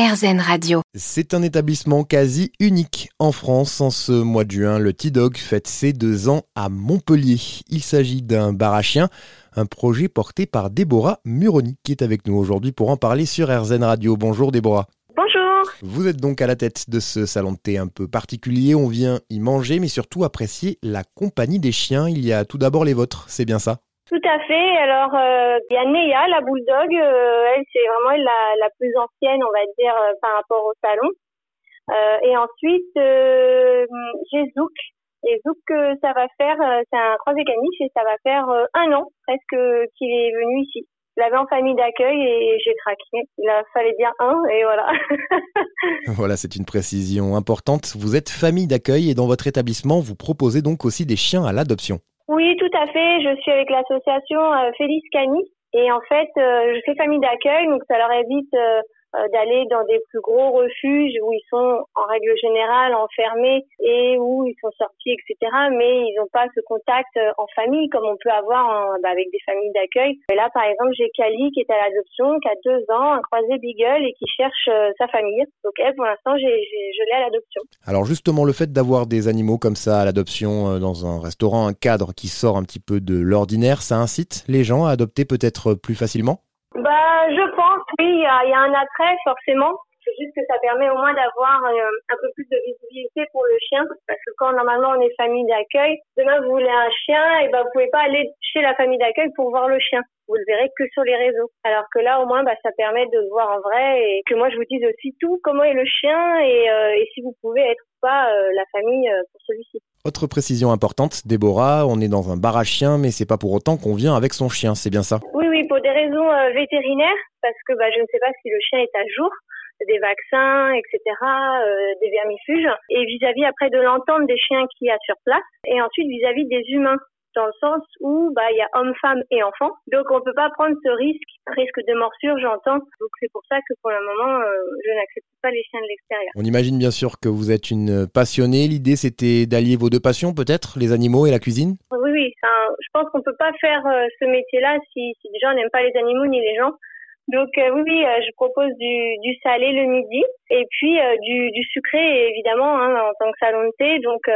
RZN Radio. C'est un établissement quasi unique en France. En ce mois de juin, le T-Dog fête ses deux ans à Montpellier. Il s'agit d'un bar à chiens, un projet porté par Déborah Muroni qui est avec nous aujourd'hui pour en parler sur RZN Radio. Bonjour Déborah. Bonjour. Vous êtes donc à la tête de ce salon de thé un peu particulier. On vient y manger, mais surtout apprécier la compagnie des chiens. Il y a tout d'abord les vôtres, c'est bien ça? Tout à fait. Alors, euh, il y a Néa, la bulldog. Euh, elle, c'est vraiment la, plus ancienne, on va dire, euh, par rapport au salon. et ensuite, j'ai Zouk. Et Zouk, ça va faire, c'est un croisé caniche et ça va faire un an presque qu'il est venu ici. Je l'avais en famille d'accueil et j'ai craqué. Il fallait bien un et voilà. voilà, c'est une précision importante. Vous êtes famille d'accueil et dans votre établissement, vous proposez donc aussi des chiens à l'adoption. Oui, tout à fait. Je suis avec l'association euh, Félix Cani et en fait, euh, je fais famille d'accueil, donc ça leur évite euh, d'aller dans des plus gros refuges où ils sont en règle générale enfermés et où ils sont sortis, etc. Mais ils n'ont pas ce contact euh, en famille comme on peut avoir bah, avec des familles d'accueil. Et là, par exemple, j'ai Kali qui est à l'adoption, qui a deux ans, un croisé Beagle et qui cherche euh, sa famille. Donc elle, pour l'instant, je l'ai à l'adoption. Alors justement, le fait d'avoir des animaux comme ça à l'adoption dans un restaurant, un cadre qui sort un petit peu de l'ordinaire, ça incite les gens à adopter peut-être plus facilement? Bah, je pense, oui, il y a, un attrait forcément. C'est juste que ça permet au moins d'avoir euh, un peu plus de visibilité pour le chien, parce que quand normalement on est famille d'accueil, demain vous voulez un chien, et ben vous pouvez pas aller chez la famille d'accueil pour voir le chien. Vous le verrez que sur les réseaux. Alors que là, au moins, bah, ça permet de le voir en vrai et que moi je vous dise aussi tout, comment est le chien et, euh, et si vous pouvez être pas euh, la famille pour celui-ci. Autre précision importante, Déborah, on est dans un bar à chiens, mais c'est pas pour autant qu'on vient avec son chien, c'est bien ça? Oui, oui, pour des raisons euh, vétérinaires, parce que bah, je ne sais pas si le chien est à jour, des vaccins, etc., euh, des vermifuges, et vis-à-vis après de l'entente des chiens qu'il y a sur place, et ensuite vis-à-vis des humains dans le sens où bah il y a hommes, femmes et enfants. Donc on peut pas prendre ce risque, risque de morsure, j'entends. Donc c'est pour ça que pour le moment, euh, je n'accepte pas les chiens de l'extérieur. On imagine bien sûr que vous êtes une passionnée. L'idée c'était d'allier vos deux passions, peut-être, les animaux et la cuisine? Oui, oui. je pense qu'on peut pas faire euh, ce métier-là si, si déjà on n'aime pas les animaux ni les gens. Donc euh, oui, oui, je propose du, du, salé le midi et puis du, du, sucré évidemment hein, en tant que salon de thé. Donc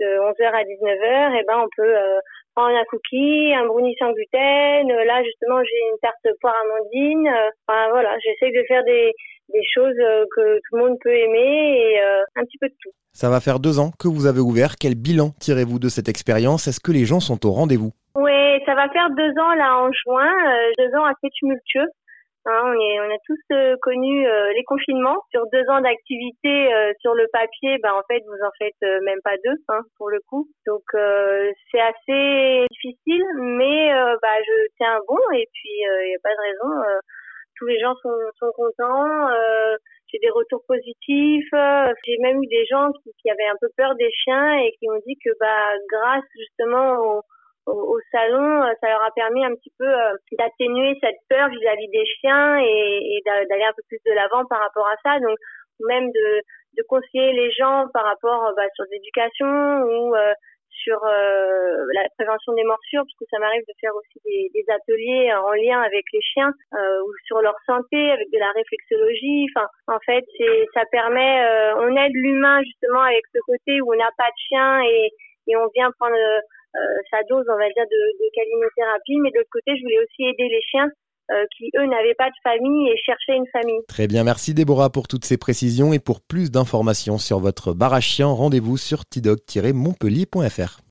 de 11h à 19h, et eh ben on peut euh, prendre un cookie, un brownie sans gluten. Euh, là justement, j'ai une tarte poire amandine. Euh, enfin voilà, j'essaie de faire des des choses que tout le monde peut aimer et un petit peu de tout. Ça va faire deux ans que vous avez ouvert. Quel bilan tirez-vous de cette expérience? Est-ce que les gens sont au rendez-vous? Oui, ça va faire deux ans là en juin, deux ans assez tumultueux. Hein, on, est, on a tous euh, connu euh, les confinements. Sur deux ans d'activité euh, sur le papier, ben en fait vous en faites même pas deux hein, pour le coup. Donc c'est assez difficile, mais bah je tiens bon et puis il n'y a pas de raison. tous les gens sont, sont contents. j'ai des retours positifs. J'ai même eu des gens qui, qui, avaient un peu peur des chiens et qui ont dit que bah grâce justement au au, salon, euh, ça leur a permis un petit peu euh, d'atténuer cette peur vis-à-vis des chiens et, et d'aller un peu plus de l'avant par rapport à ça. Donc même de, de conseiller les gens par rapport euh, bah, sur l'éducation ou sur la prévention des morsures, parce que ça m'arrive de faire aussi des, des, ateliers en lien avec les chiens ou sur leur santé, avec de la réflexologie. Enfin, en fait, ça permet, on aide l'humain justement avec ce côté où on n'a pas de chien et, et on vient prendre euh, sa dose, on va dire, de, de calinothérapie. Mais de l'autre côté, je voulais aussi aider les chiens euh, qui, eux, n'avaient pas de famille et cherchaient une famille. Très bien, merci Déborah pour toutes ces précisions et pour plus d'informations sur votre bar à rendez-vous sur tidoc-montpellier.fr.